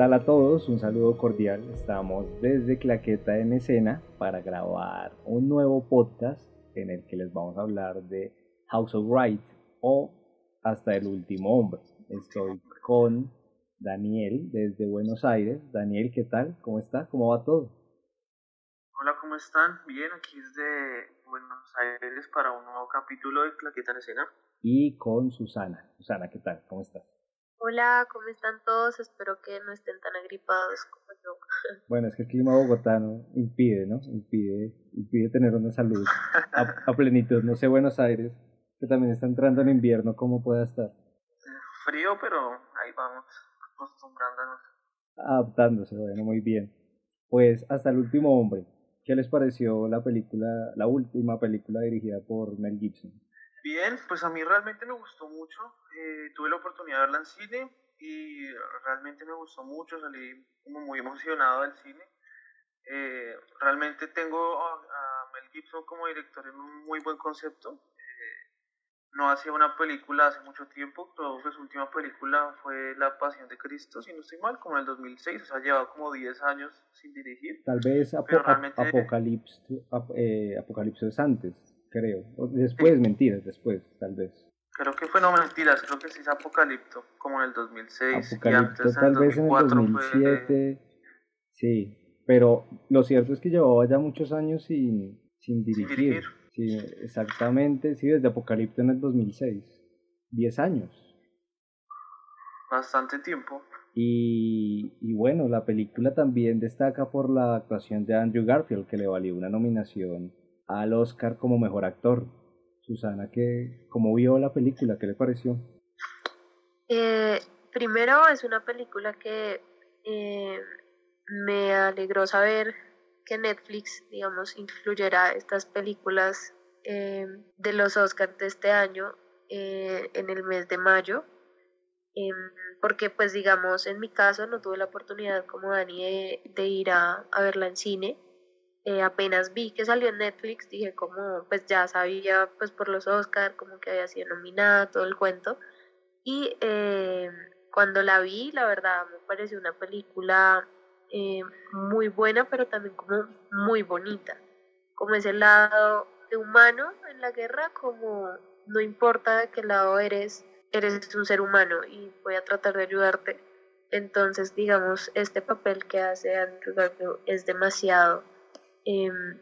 Hola, ¿qué tal a todos? Un saludo cordial. Estamos desde Claqueta en escena para grabar un nuevo podcast en el que les vamos a hablar de House of Wright o Hasta el último hombre. Estoy con Daniel desde Buenos Aires. Daniel, ¿qué tal? ¿Cómo está? ¿Cómo va todo? Hola, ¿cómo están? Bien, aquí desde Buenos Aires para un nuevo capítulo de Claqueta en escena. Y con Susana. Susana, ¿qué tal? ¿Cómo estás? Hola, ¿cómo están todos? Espero que no estén tan agripados como yo. Bueno, es que el clima bogotano impide, ¿no? Impide, impide tener una salud a, plenitud. No sé, Buenos Aires, que también está entrando en invierno, ¿cómo pueda estar? Frío, pero ahí vamos, acostumbrándonos. Adaptándose, bueno, muy bien. Pues hasta el último hombre, ¿qué les pareció la película, la última película dirigida por Mel Gibson? Bien, pues a mí realmente me gustó mucho. Eh, tuve la oportunidad de verla en cine y realmente me gustó mucho. Salí como muy emocionado del cine. Eh, realmente tengo a, Mel Gibson como director en un muy buen concepto. Eh, no hacía una película hace mucho tiempo. Creo que su última película fue La Pasión de Cristo, si no estoy mal, como en el 2006. O sea, llevaba como 10 años sin dirigir. Tal vez Apocalipsis, Apocalipsis es antes creo. Después, mentiras, después, tal vez. Creo que fue no mentiras, creo que sí es Apocalipto, como en el 2006. Apocalipto tal vez en el 2007. Sí, pero lo cierto es que llevaba ya muchos años sin, sin dirigir. Sí, exactamente, sí, desde Apocalipto en el 2006. Diez años. Bastante tiempo. Y, y, bueno, la película también destaca por la actuación de Andrew Garfield, que le valió una nominación al Oscar como mejor actor. Susana, ¿qué, ¿cómo vio la película? ¿Qué le pareció? Eh, primero es una película que eh, me alegró saber que Netflix, digamos, incluyera estas películas eh, de los Oscars de este año en el mes de mayo, em, porque pues digamos, en mi caso no tuve la oportunidad como Dani de, ir a verla en cine, eh, apenas vi que salió en Netflix, dije como, pues ya sabía, pues por los Oscar, como que había sido nominada, todo el cuento. Y eh, cuando la vi, la verdad, me pareció una película eh, muy buena, pero también como muy bonita. Como ese lado de humano en la guerra, como no importa de qué lado eres, eres un ser humano y voy a tratar de ayudarte. Entonces, digamos, este papel que hace Andrew Garfield es demasiado Em,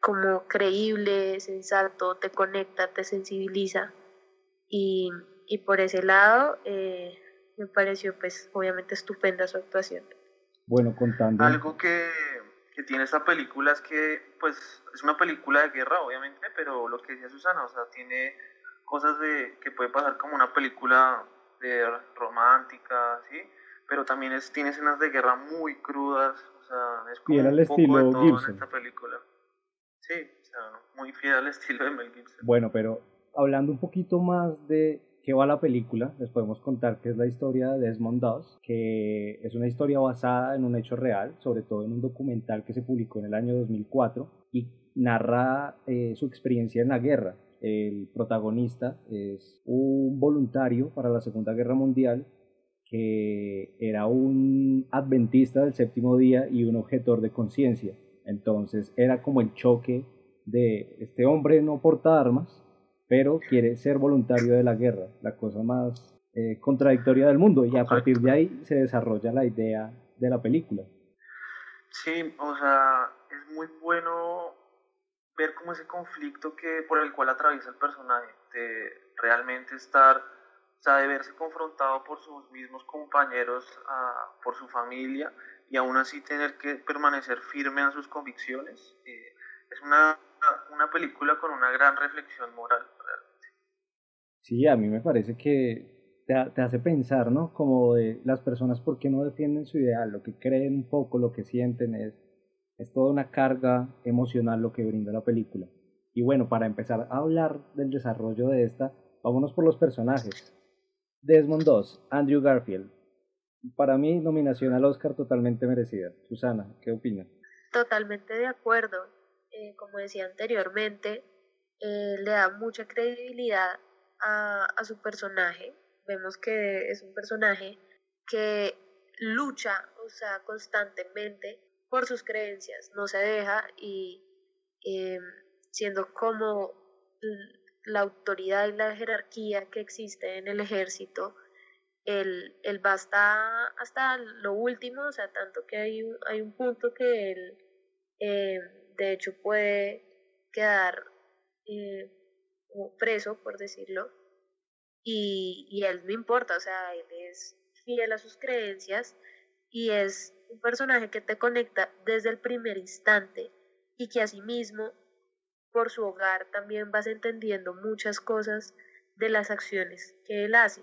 como creíble, sensato, te conecta, te sensibiliza. Y, y por ese lado eh, me pareció pues obviamente estupenda su actuación. Bueno, contando. Algo que, que tiene esta película es que pues es una película de guerra obviamente, pero lo que decía Susana, o sea, tiene cosas de que puede pasar como una película de romántica, ¿sí? Pero también es, tiene escenas de guerra muy crudas, es como fiel al estilo Gibson. esta película. Sí, muy fiel al estilo de Mel Gibson. Bueno, pero hablando un poquito más de qué va la película, les podemos contar que es la historia de Desmond Doss, que es una historia basada en un hecho real, sobre todo en un documental que se publicó en el año 2004 y narra eh, su experiencia en la guerra. El protagonista es un voluntario para la Segunda Guerra Mundial que era un adventista del séptimo día y un objetor de conciencia. Entonces era como el choque de este hombre no porta armas, pero quiere ser voluntario de la guerra, la cosa más eh, contradictoria del mundo. Y a partir de ahí se desarrolla la idea de la película. Sí, o sea, es muy bueno ver cómo ese conflicto que por el cual atraviesa el personaje, de realmente estar sea, de verse confrontado por sus mismos compañeros, uh, por su familia, y aún así tener que permanecer firme en sus convicciones. Eh, es una, una película con una gran reflexión moral, realmente. Sí, a mí me parece que te, te, hace pensar, ¿no? Como de las personas, ¿por qué no defienden su ideal? Lo que creen un poco, lo que sienten es, es toda una carga emocional lo que brinda la película. Y bueno, para empezar a hablar del desarrollo de esta, vámonos por los personajes. Desmond 2, Andrew Garfield. Para mí, nominación al Oscar totalmente merecida. Susana, ¿qué opinas? Totalmente de acuerdo. Eh, como decía anteriormente, eh, le da mucha credibilidad a, a su personaje. Vemos que es un personaje que lucha, o sea, constantemente por sus creencias, no se deja y em, siendo como la autoridad y la jerarquía que existe en el ejército, él, él va hasta, hasta lo último, o sea, tanto que hay un, hay un punto que él, em, de hecho, puede quedar eh, preso, por decirlo, y, y él no importa, o sea, él es fiel a sus creencias y es un personaje que te conecta desde el primer instante y que asimismo por su hogar también vas entendiendo muchas cosas de las acciones que él hace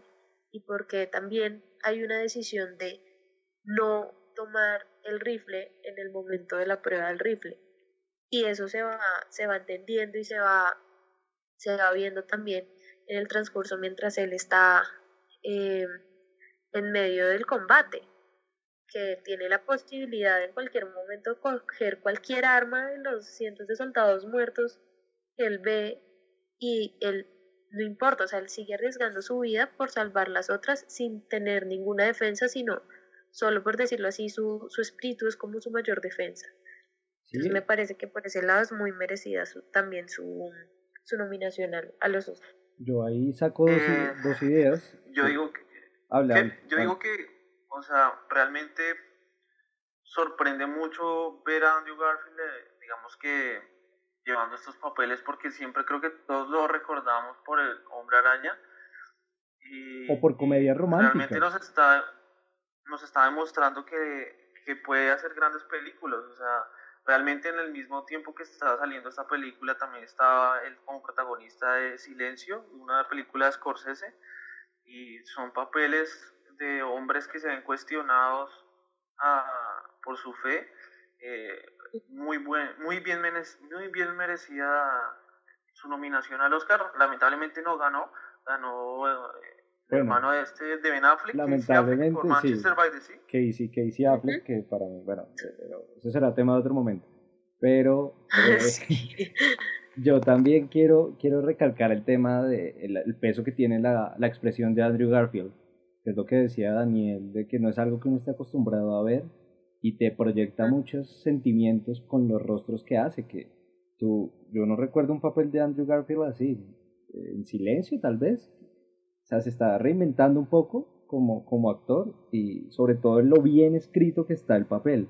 y porque también hay una decisión de no tomar el rifle en el momento de la prueba del rifle. Y eso se va se va entendiendo y se va se va viendo también en el transcurso mientras él está eh, en medio del combate que tiene la posibilidad en cualquier momento de coger cualquier arma de los cientos de soldados muertos que él ve y él no importa, o sea, él sigue arriesgando su vida por salvar las otras sin tener ninguna defensa, sino solo por decirlo así, su, su espíritu es como su mayor defensa. Entonces me parece que por ese lado es muy merecida también su, su nominación a, los dos. Yo ahí saco dos, eh, dos ideas. Yo digo que, habla, yo digo que o sea, realmente sorprende mucho ver a Andrew Garfield, eh, digamos que llevando estos papeles, porque siempre creo que todos lo recordamos por el Hombre Araña. Y, o por comedia romántica. Realmente nos está, nos está demostrando que, que puede hacer grandes películas. O sea, realmente en el mismo tiempo que estaba saliendo esta película, también estaba él como protagonista de Silencio, una película de Scorsese. Y son papeles de hombres que se ven cuestionados ah, por su fe, eh, muy, buen, muy, bien muy bien merecida su nominación al Oscar. Lamentablemente no ganó, ganó eh, el hermano de este de Ben Affleck, lamentablemente, por Manchester by the Sea. Casey, Casey Affleck, que para mí, bueno, eso será tema de otro momento. Pero eh, yo también quiero, quiero recalcar el tema del de el peso que tiene la, la expresión de Andrew Garfield es lo que decía Daniel, de que no es algo que uno esté acostumbrado a ver y te proyecta muchos sentimientos con los rostros que hace, que tú, yo no recuerdo un papel de Andrew Garfield así, en silencio tal vez, o sea, se está reinventando un poco como, como actor y sobre todo en lo bien escrito que está el papel,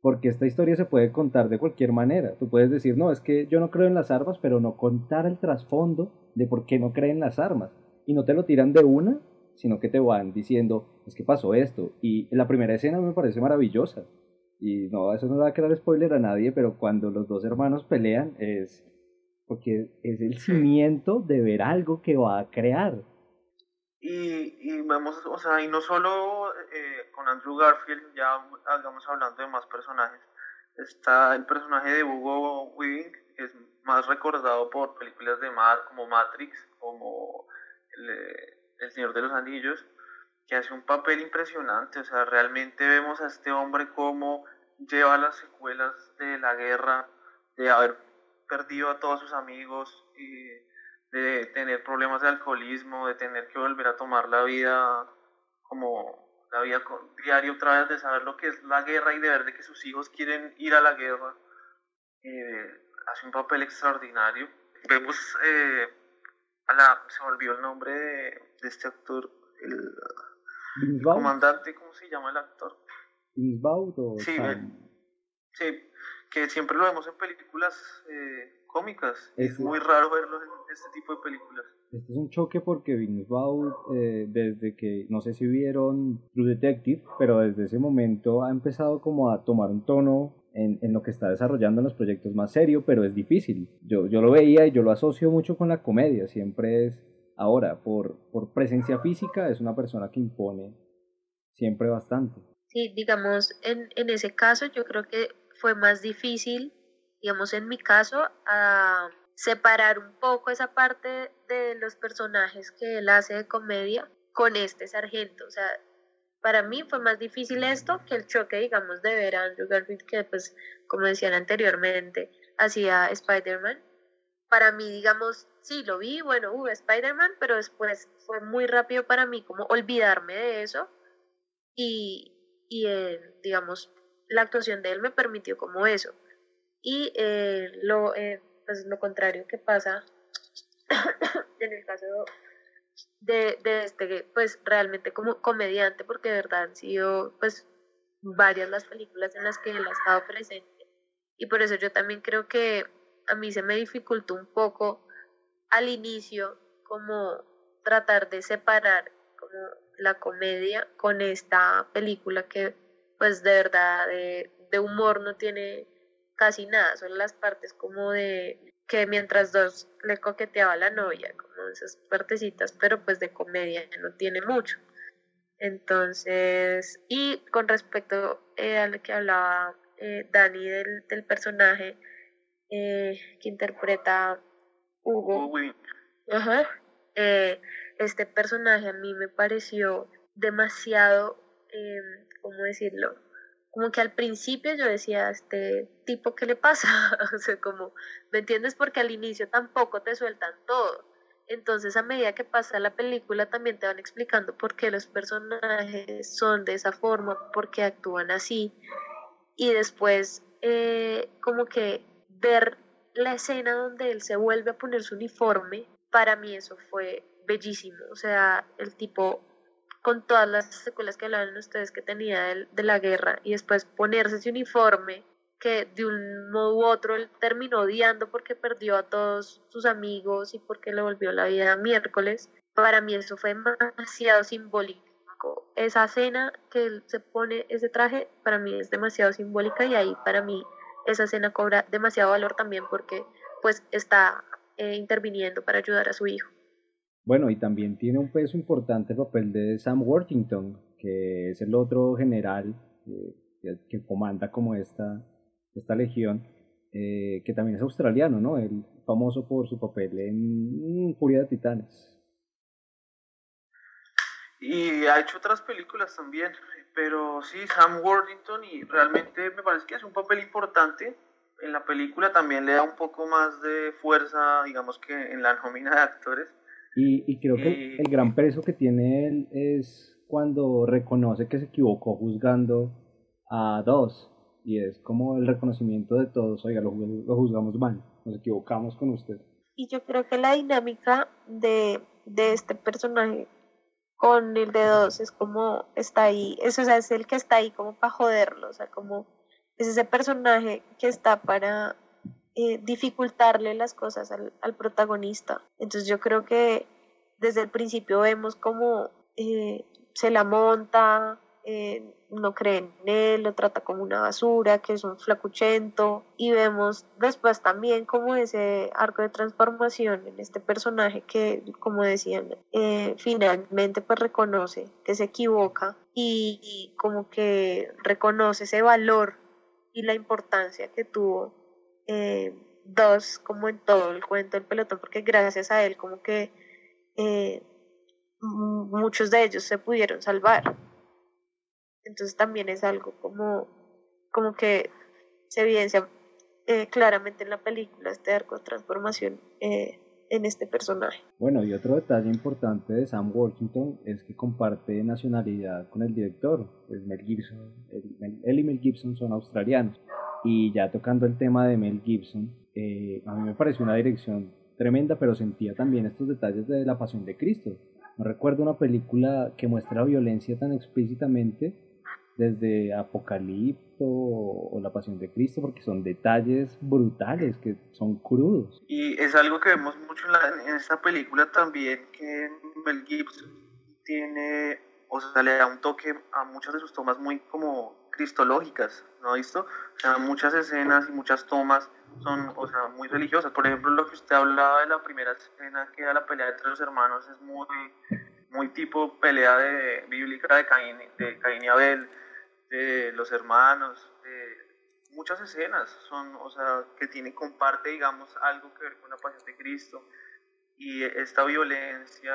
porque esta historia se puede contar de cualquier manera, tú puedes decir, no, es que yo no creo en las armas, pero no contar el trasfondo de por qué no creen las armas, y no te lo tiran de una sino que te van diciendo, es que pasó esto. Y la primera escena me parece maravillosa. Y no, eso no va a quedar spoiler a nadie, pero cuando los dos hermanos pelean es porque es el cimiento de ver algo que va a crear. Y, y vamos, o sea, y no solo eh, con Andrew Garfield, ya estamos hablando de más personajes. Está el personaje de Hugo Weaving, que es más recordado por películas de Mad, como Matrix, como el, eh, el Señor de los Anillos, que hace un papel impresionante, o sea, realmente vemos a este hombre como lleva las secuelas de la guerra, de haber perdido a todos sus amigos y de tener problemas de alcoholismo, de tener que volver a tomar la vida como la vida diaria otra vez, de saber lo que es la guerra y de ver de que sus hijos quieren ir a la guerra. hace un papel extraordinario. Vemos eh, se me olvidó el nombre de, este actor, el comandante, ¿cómo se llama el actor? o sí, sí, que siempre lo vemos en películas eh, cómicas. Es, muy raro verlo en este tipo de películas. Este es un choque porque Vince eh, desde que, no sé si vieron True Detective, pero desde ese momento ha empezado como a tomar un tono en, en, lo que está desarrollando en los proyectos más serio, pero es difícil. Yo, yo lo veía y yo lo asocio mucho con la comedia, siempre es, ahora, por, por presencia física, es una persona que impone siempre bastante. Sí, digamos, en, en ese caso yo creo que fue más difícil, digamos, en mi caso, a separar un poco esa parte de los personajes que él hace de comedia con este sargento, o sea, para mí fue más difícil esto que el choque, digamos, de ver a Andrew Garfield, que pues, como decían anteriormente, hacía Spider-Man. Para mí, digamos, sí, lo vi, bueno, hubo Spider-Man, pero después fue muy rápido para mí como olvidarme de eso y, y digamos, la actuación de él me permitió como eso. Y eh, lo, eh, pues lo contrario que pasa en el caso de, de este, pues realmente como comediante, porque de verdad han sido pues varias las películas en las que él ha estado presente. Y por eso yo también creo que a mí se me dificultó un poco al inicio como tratar de separar como la comedia con esta película que pues de verdad de, de humor no tiene casi nada, son las partes como de que mientras dos le coqueteaba a la novia, como esas partecitas, pero pues de comedia no tiene mucho. Entonces, y con respecto eh, a lo que hablaba eh, Dani del, del personaje eh, que interpreta Hugo, Ajá, este personaje a mí me pareció demasiado, ¿cómo decirlo? Como que al principio yo decía, este tipo, ¿qué le pasa? o sea, como, ¿me entiendes? Porque al inicio tampoco te sueltan todo. Entonces, a medida que pasa la película, también te van explicando por qué los personajes son de esa forma, por qué actúan así. Y después, eh, como que ver la escena donde él se vuelve a poner su uniforme, para mí eso fue bellísimo. O sea, el tipo con todas las secuelas que hablaban ustedes que tenía de, de la guerra y después ponerse ese uniforme que de un modo u otro él terminó odiando porque perdió a todos sus amigos y porque le volvió la vida miércoles. Para mí eso fue demasiado simbólico. Esa escena que él se pone ese traje, para mí es demasiado simbólica y ahí para mí esa escena cobra demasiado valor también porque pues está eh, interviniendo para ayudar a su hijo. Bueno, y también tiene un peso importante el papel de Sam Worthington, que es el otro general eh, que, comanda como esta, esta legión, eh, que también es australiano, ¿no? El famoso por su papel en mm, Furia de Titanes. Y ha hecho otras películas también, pero sí, Sam Worthington, y realmente me parece que es un papel importante. En la película también le da un poco más de fuerza, digamos que en la nómina de actores y, creo que el gran peso que tiene él es cuando reconoce que se equivocó juzgando a dos. Y es como el reconocimiento de todos, oiga, lo, juzgamos mal, nos equivocamos con usted. Y yo creo que la dinámica de, de este personaje con el de dos es como está ahí, eso o sea, es el que está ahí como para joderlo, o sea, como es ese personaje que está para eh, dificultarle las cosas al, protagonista. Entonces yo creo que desde el principio vemos como eh, se la monta, eh, no cree en él, lo trata como una basura, que es un flacuchento, y vemos después también como ese arco de transformación en este personaje que, como decían, finalmente pues reconoce que se equivoca y, y como que reconoce ese valor y la importancia que tuvo eh, dos como en todo el cuento del pelotón, porque gracias a él como que eh, muchos de ellos se pudieron salvar. Entonces también es algo como, como que se evidencia eh, claramente en la película este arco de transformación en este personaje. Bueno, y otro detalle importante de Sam Worthington es que comparte nacionalidad con el director, pues Mel Gibson. él y Mel Gibson son australianos. Y ya tocando el tema de Mel Gibson, eh, a mí me pareció una dirección tremenda, pero sentía también estos detalles de la pasión de Cristo. No recuerdo una película que muestre la violencia tan explícitamente desde Apocalipto o La Pasión de Cristo, porque son detalles brutales, que son crudos. Y es algo que vemos mucho en, en esta película también, que Mel Gibson tiene, o sea, le da un toque a muchas de sus tomas muy como cristológicas, ¿no ha visto? O sea, muchas escenas y muchas tomas son, o sea, muy religiosas. Por ejemplo, lo que usted hablaba de la primera escena, que era la pelea entre los hermanos, es muy, muy tipo pelea de, bíblica de Caín, de Caín y Abel, de los hermanos, muchas escenas son, o sea, que tiene, comparte, digamos, algo que ver con la pasión de Cristo. Y esta violencia,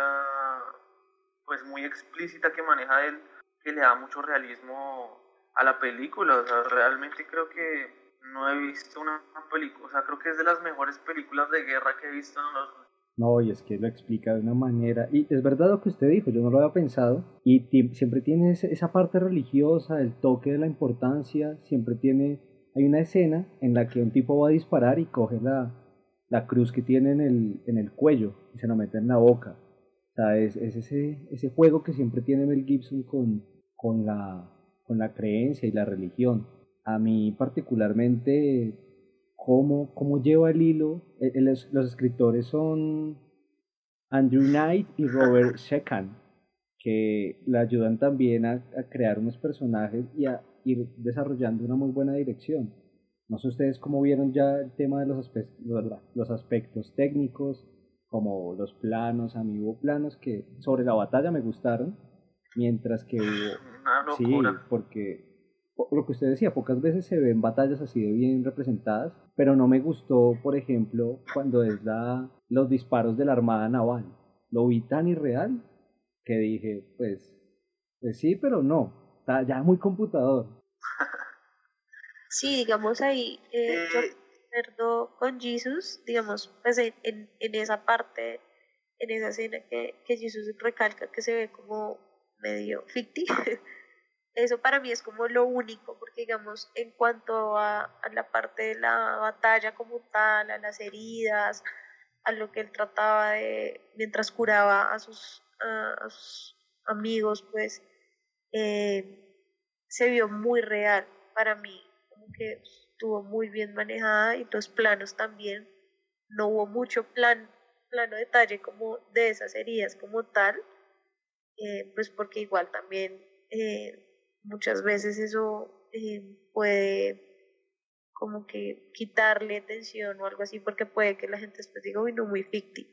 pues muy explícita que maneja él, que le da mucho realismo a la película. O sea, realmente creo que no he visto una película, o sea, creo que es de las mejores películas de guerra que he visto en los No, y es que lo explica de una manera, y es verdad lo que usted dijo, yo no lo había pensado, y siempre tiene esa parte religiosa, el toque de la importancia, siempre tiene, hay una escena en la que un tipo va a disparar y coge la, la cruz que tiene en el, en el cuello y se la mete en la boca. O sea, es, es ese, ese juego que siempre tiene Mel Gibson con, con, la, con la creencia y la religión. A mí particularmente cómo, cómo lleva el hilo. Eh, eh, los, escritores son Andrew Knight y Robert Shekan, que le ayudan también a, crear unos personajes y a ir desarrollando una muy buena dirección. No sé ustedes cómo vieron ya el tema de los aspectos, los aspectos técnicos, como los planos, a mí hubo planos que sobre la batalla me gustaron, mientras que hubo... Sí, porque lo que usted decía, pocas veces se ven batallas así de bien representadas, pero no me gustó, por ejemplo, cuando es la, los disparos de la Armada Naval. Lo vi tan irreal que dije, pues, pues sí, pero no, está ya muy computador. Sí, digamos ahí, eh, yo acuerdo con Jesus, digamos, pues en, en, esa parte, en esa escena que, que Jesus recalca que se ve como medio ficti, Eso para mí es como lo único, porque digamos, en cuanto a, la parte de la batalla como tal, a las heridas, a lo que él trataba de, mientras curaba a sus, amigos, pues eh, se vio muy real. Para mí, como que estuvo muy bien manejada y los planos también, no hubo mucho plan, plano detalle como de esas heridas como tal, eh, pues porque igual también eh, muchas veces eso eh, puede como que quitarle atención o algo así porque puede que la gente después diga, uy, no, muy ficti.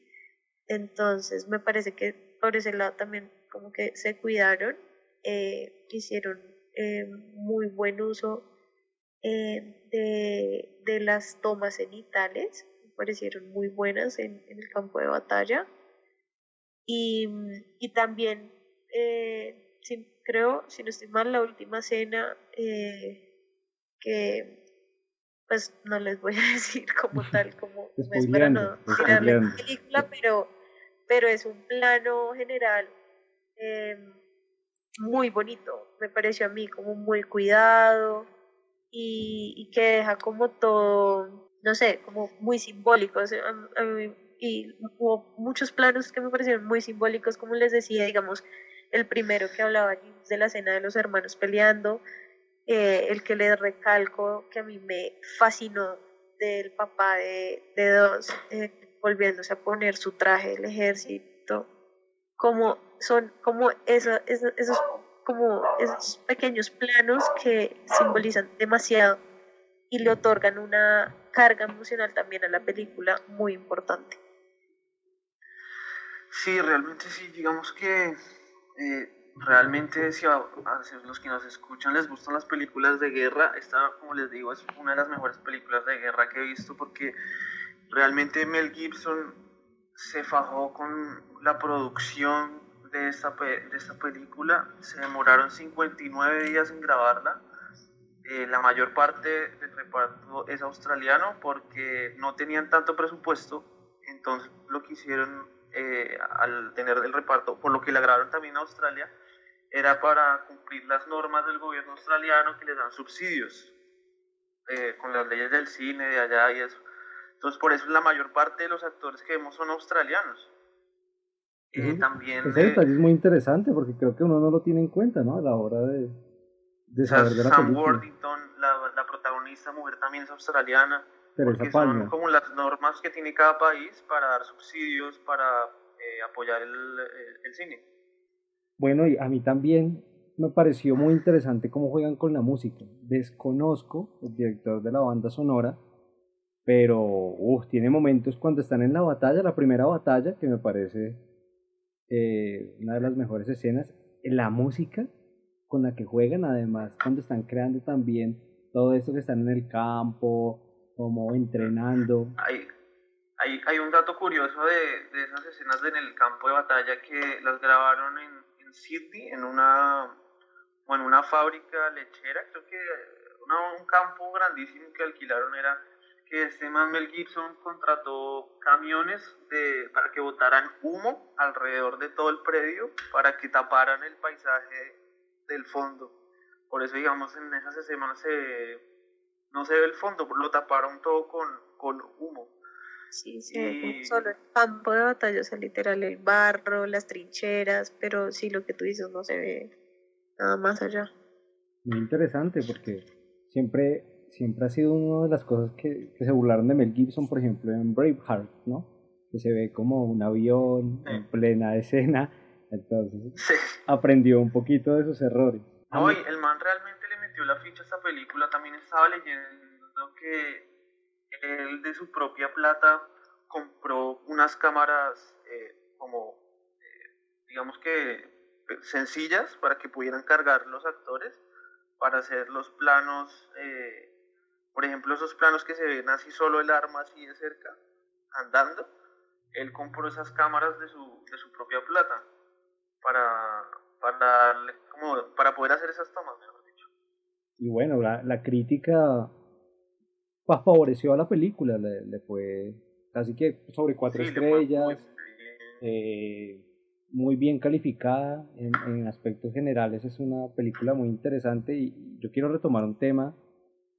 Entonces me parece que por ese lado también como que se cuidaron, eh, hicieron eh, muy buen uso de, de, las tomas cenitales, me parecieron muy buenas en, en el campo de batalla. Y, y también creo, si no estoy mal, la última cena eh, que pues no les voy a decir como tal, como es para no tirar la película, pero, pero es un plano general em, muy bonito, me pareció a mí como muy cuidado y, y que deja como todo, no sé, como muy simbólico. y hubo muchos planos que me parecieron muy simbólicos, como les decía, digamos, el primero que hablaba de la escena de los hermanos peleando, eh, el que les recalco que a mí me fascinó del papá de, de dos, eh, volviéndose a poner su traje del ejército, como son como esos, como esos pequeños planos que simbolizan demasiado y le otorgan una carga emocional también a la película muy importante. Sí, realmente sí, digamos que eh, realmente si a, los que nos escuchan les gustan las películas de guerra, esta, como les digo, es una de las mejores películas de guerra que he visto porque realmente Mel Gibson se fajó con la producción de esta, de esta película. Se demoraron 59 días en grabarla. Eh, la mayor parte del reparto es australiano porque no tenían tanto presupuesto. Entonces lo que hicieron eh, al tener el reparto, por lo que le grabaron también a Australia, era para cumplir las normas del gobierno australiano que les dan subsidios eh, con las leyes del cine de allá y eso. Entonces, por eso la mayor parte de los actores que vemos son australianos. Eh, también, ese detalle es muy interesante porque creo que uno no lo tiene en cuenta, ¿no? A la hora de, de saber de la Sam Worthington, la, la protagonista mujer también es australiana porque son como las normas que tiene cada país para dar subsidios, para eh, apoyar el, el, cine. Bueno, y a mí también me pareció muy interesante cómo juegan con la música. Desconozco el director de la banda sonora, pero uf, tiene momentos cuando están en la batalla, la primera batalla, que me parece eh, una de las mejores escenas. La música con la que juegan, además, cuando están creando también todo esto que están en el campo, como entrenando. Hay, hay, hay un dato curioso de, de, esas escenas en el campo de batalla que las grabaron en, en Sydney, en una, bueno, una fábrica lechera, creo que un campo grandísimo que alquilaron era que este man Mel Gibson contrató camiones de, para que botaran humo alrededor de todo el predio para que taparan el paisaje del fondo. Por eso, digamos, en esas escenas se, no se ve el fondo, lo taparon todo con, con humo. Sí, sí, solo el campo de batalla, o sea, literal, el barro, las trincheras, pero sí, lo que tú dices no se ve nada más allá. Muy interesante porque siempre siempre ha sido una de las cosas que, se burlaron de Mel Gibson, por ejemplo, en Braveheart, ¿no? Que se ve como un avión en plena escena. Entonces, aprendió un poquito de sus errores. No, el man realmente metió la ficha a esa película. También estaba leyendo que él de su propia plata compró unas cámaras eh, como, eh, digamos que sencillas para que pudieran cargar los actores para hacer los planos eh, por ejemplo, esos planos que se ven así solo el arma así de cerca, andando, él compró esas cámaras de su, de su propia plata para, para, como, para poder hacer esas tomas. Y bueno, la, la crítica pues, favoreció a la película, le, le fue casi que sobre cuatro estrellas, eh, muy bien calificada en, en aspectos generales, es una película muy interesante y yo quiero retomar un tema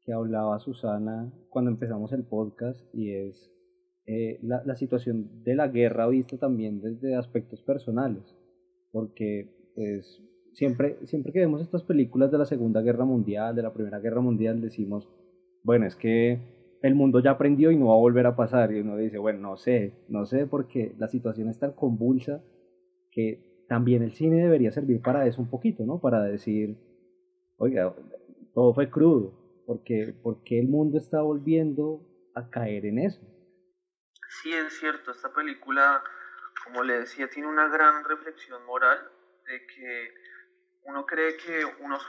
que hablaba Susana cuando empezamos el podcast y es eh, la, la, situación de la guerra vista también desde aspectos personales, porque pues, siempre, siempre que vemos estas películas de la Segunda Guerra Mundial, de la Primera Guerra Mundial, decimos, bueno, es que el mundo ya aprendió y no va a volver a pasar, y uno dice, bueno, no sé, no sé, porque la situación es tan convulsa que también el cine debería servir para eso un poquito, ¿no? Para decir, oiga, todo fue crudo, porque, porque el mundo está volviendo a caer en eso. Sí, es cierto, esta película, como le decía, tiene una gran reflexión moral de que uno cree que uno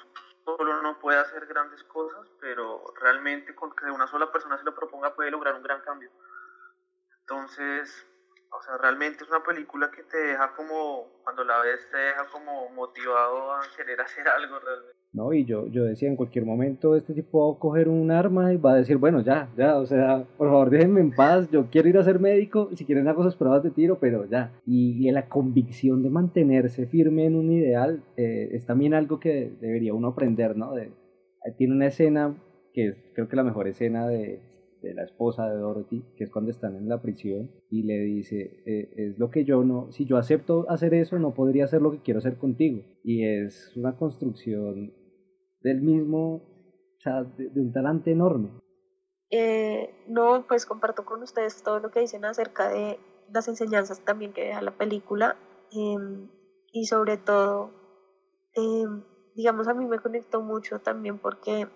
solo no puede hacer grandes cosas, pero realmente con que una sola persona se lo proponga puede lograr un gran cambio. Entonces, o sea, realmente es una película que te deja como, cuando la ves, te deja como motivado a querer hacer algo realmente. ¿No? Y yo, yo decía, en cualquier momento este tipo va a coger un arma y va a decir, bueno, ya, ya, o sea, por favor déjenme en paz, yo quiero ir a ser médico, si quieren hago esas pruebas de tiro, pero ya. Y, la convicción de mantenerse firme en un ideal eh, es también algo que debería uno aprender, ¿no? De, tiene una escena que es creo que la mejor escena de, de la esposa de Dorothy, que es cuando están en la prisión, y le dice, eh, es lo que yo no, si yo acepto hacer eso, no podría hacer lo que quiero hacer contigo. Y es una construcción del mismo, o sea, de, un talante enorme. Eh, no, pues comparto con ustedes todo lo que dicen acerca de las enseñanzas también que deja la película em, y sobre todo, em, digamos, a mí me conectó mucho también porque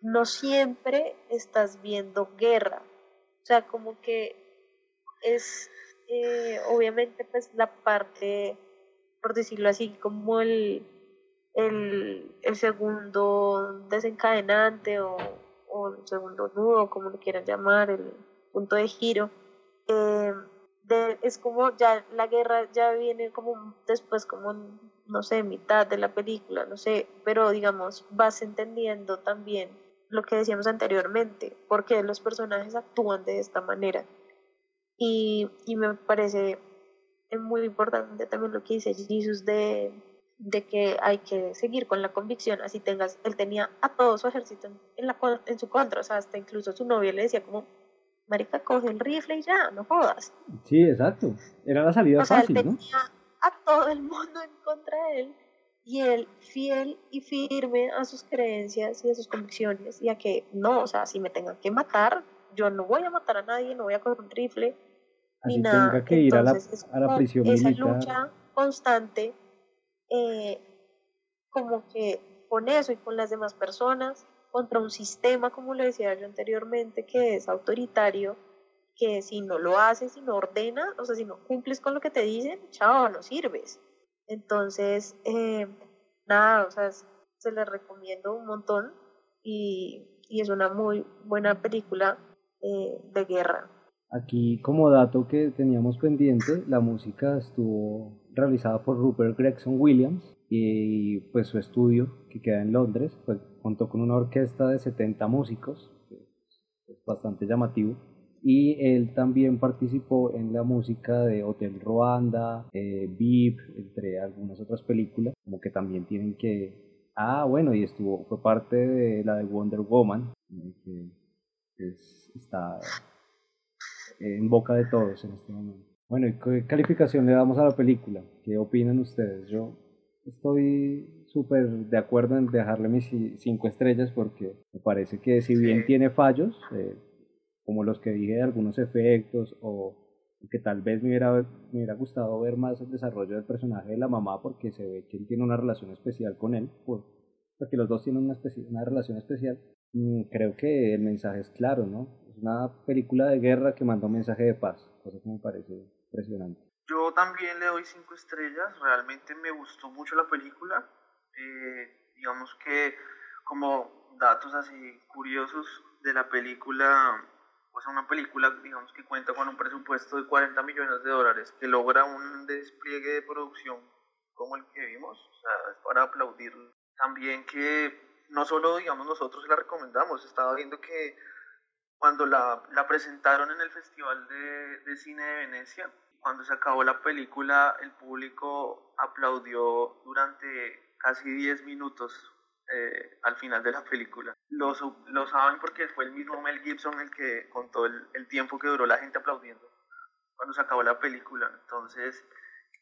no siempre estás viendo guerra, o sea, como que es eh, obviamente pues la parte, por decirlo así, como el el, el segundo desencadenante o, o, el segundo nudo, como lo quieran llamar, el punto de giro, eh, de, es como ya la guerra ya viene como después, como no sé, mitad de la película, no sé, pero digamos, vas entendiendo también lo que decíamos anteriormente, porque los personajes actúan de esta manera. Y, y me parece muy importante también lo que dice Jesus de de que hay que seguir con la convicción, así tengas, él tenía a todo su ejército en, la, en su contra, o sea, hasta incluso su novia le decía como, marica, coge el rifle y ya, no jodas. Sí, exacto, era la salida o sea, fácil, él tenía a todo el mundo en contra de él, y él fiel y firme a sus creencias y a sus convicciones, y a que no, o sea, si me tengan que matar, yo no voy a matar a nadie, no voy a coger un rifle, Así ni nada. tenga que ir a la, a la prisión esa lucha constante eh, como que con eso y con las demás personas, contra un sistema, como le decía yo anteriormente, que es autoritario, que si no lo haces, si no ordenas, o sea, si no cumples con lo que te dicen, chao, no sirves. Entonces, eh, nada, o sea, se les recomiendo un montón y, y es una muy buena película eh, de guerra. Aquí como dato que teníamos pendiente, la música estuvo realizada por Rupert Gregson Williams y pues su estudio que queda en Londres, pues contó con una orquesta de 70 músicos, bastante llamativo. Y él también participó en la música de Hotel Ruanda, eh, entre algunas otras películas, como que también tienen que... Ah, bueno, y estuvo, fue parte de la de Wonder Woman, eh, que está en boca de todos en este momento. Bueno, ¿y qué calificación le damos a la película? ¿Qué opinan ustedes? Yo estoy súper de acuerdo en dejarle mis cinco estrellas porque me parece que si bien tiene fallos, eh, como los que dije de algunos efectos o que tal vez me hubiera, me hubiera gustado ver más el desarrollo del personaje de la mamá porque se ve que él tiene una relación especial con él, porque los dos tienen una, una relación especial, mm, creo que el mensaje es claro, ¿no? Es una película de guerra que manda un mensaje de paz, cosa que me parece impresionante. Yo también le doy cinco estrellas, realmente me gustó mucho la película, eh, digamos que como datos así curiosos de la película, pues una película, digamos que cuenta con un presupuesto de 40 millones de dólares, que logra un despliegue de producción como el que vimos, o sea, es para aplaudir también que no solo, digamos, nosotros la recomendamos, estaba viendo que cuando la, la presentaron en el Festival de, de Cine de Venecia, cuando se acabó la película, el público aplaudió durante casi 10 minutos eh, al final de la película. Lo, lo, saben porque fue el mismo Mel Gibson el que contó el, el, tiempo que duró la gente aplaudiendo cuando se acabó la película. Entonces,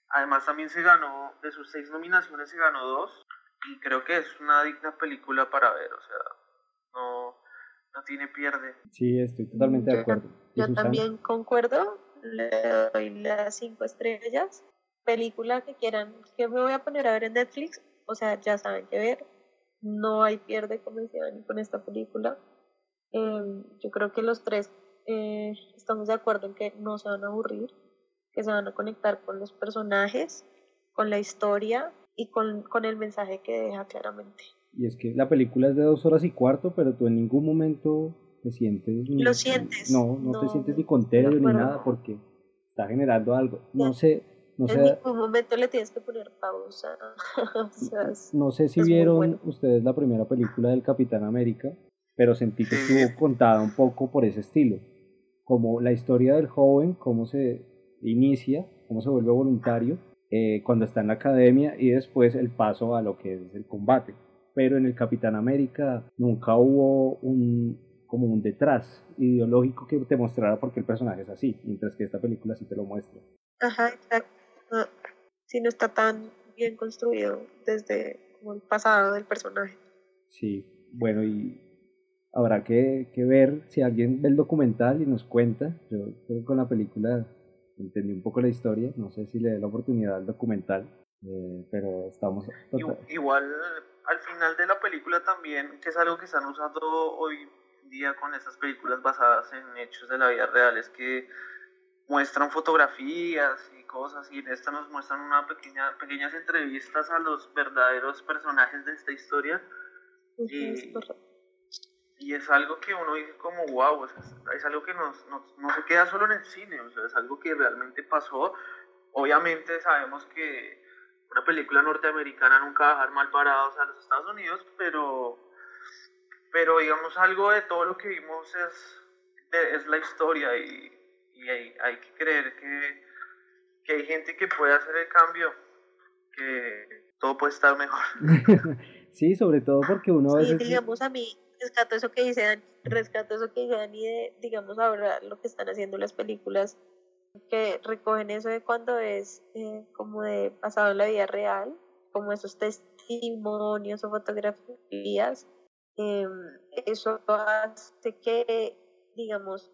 además también se ganó, de sus seis nominaciones se ganó dos y creo que es una digna película para ver, o sea, no, no tiene pierde. Sí, estoy totalmente de acuerdo. Yo también concuerdo, le doy las cinco estrellas. Película que quieran, que me voy a poner a ver en Netflix, o sea, ya saben qué ver, no hay pierde, como decían, con esta película. Em, yo creo que los tres eh, estamos de acuerdo en que no se van a aburrir, que se van a conectar con los personajes, con la historia y con, con el mensaje que deja claramente. Y es que la película es de dos horas y cuarto, pero tú en ningún momento te sientes... Lo sientes. No, no, te sientes ni contento ni nada porque está generando algo. No sé, no en ningún momento le tienes que poner pausa. no sé si vieron ustedes la primera película del Capitán América, pero sentí que estuvo contada un poco por ese estilo. Como la historia del joven, cómo se inicia, cómo se vuelve voluntario, eh, cuando está en la academia y después el paso a lo que es el combate. Pero en el Capitán América nunca hubo un, como un detrás ideológico que te mostrara por qué el personaje es así, mientras que esta película sí te lo muestra. Ajá, exacto si no está tan bien construido desde como el pasado del personaje. Sí, bueno, y habrá que, que, ver si alguien ve el documental y nos cuenta. Yo creo que con la película entendí un poco la historia, no sé si le dé la oportunidad al documental, eh, pero estamos... Igual al final de la película también, que es algo que están usando hoy día con estas películas basadas en hechos de la vida real, es que muestran fotografías y cosas y en esta nos muestran una pequeña, pequeñas entrevistas a los verdaderos personajes de esta historia y, y, es algo que uno dice como wow, es, algo que nos, no se queda solo en el cine, o sea, es algo que realmente pasó. Obviamente sabemos que una película norteamericana nunca va a dejar mal parados a los Estados Unidos, pero, pero digamos algo de todo lo que vimos es, es la historia y y hay, hay que creer que, que, hay gente que puede hacer el cambio, que todo puede estar mejor. sí, sobre todo porque uno a veces... digamos a mí, rescato eso que dice Dani, rescato eso que dice Dani de, digamos, ahora lo que están haciendo las películas que recogen eso de cuando es eh, como de pasado en la vida real, como esos testimonios o fotografías, eh, eso hace que, digamos,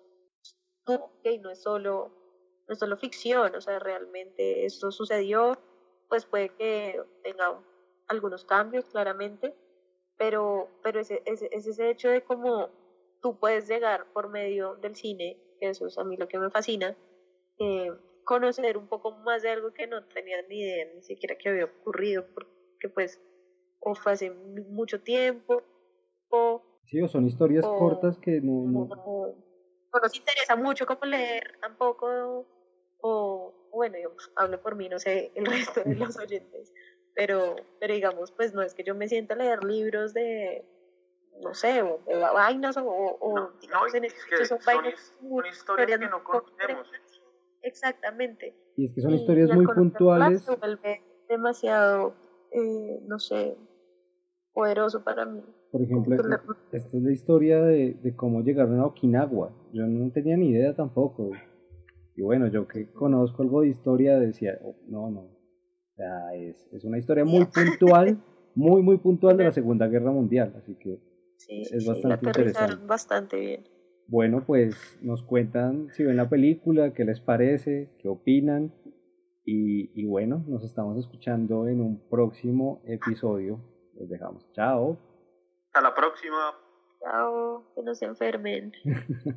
que no es solo, no es solo ficción, o sea, realmente esto sucedió, pues puede que tenga algunos cambios, claramente, pero, pero ese, ese, ese hecho de cómo tú puedes llegar por medio del cine, que eso es a mí lo que me fascina, eh, conocer un poco más de algo que no tenía ni idea ni siquiera que había ocurrido, porque pues o fue hace mucho tiempo, o... Sí, o son historias cortas que no, no, no nos interesa mucho como leer tampoco, o bueno, yo hablo por mí, no sé el resto de los oyentes, pero, pero digamos, pues no es que yo me sienta a leer libros de, no sé, o, vainas, o, o digamos en este son, vainas son, historias que no conocemos. Exactamente. Y es que son historias muy puntuales. Se vuelve demasiado, eh, no sé, poderoso para mí. Por ejemplo, esta es la historia de, de, cómo llegaron a Okinawa. Yo no tenía ni idea tampoco. Y bueno, yo que conozco algo de historia decía, oh, no, no. O sea, es, es una historia muy puntual, muy, muy puntual de la Segunda Guerra Mundial. Así que es bastante interesante. bastante bien. Bueno, pues nos cuentan si ven la película, qué les parece, qué opinan. Y, y bueno, nos estamos escuchando en un próximo episodio. Los dejamos. Chao. Hasta la próxima. Chao, que no se enfermen.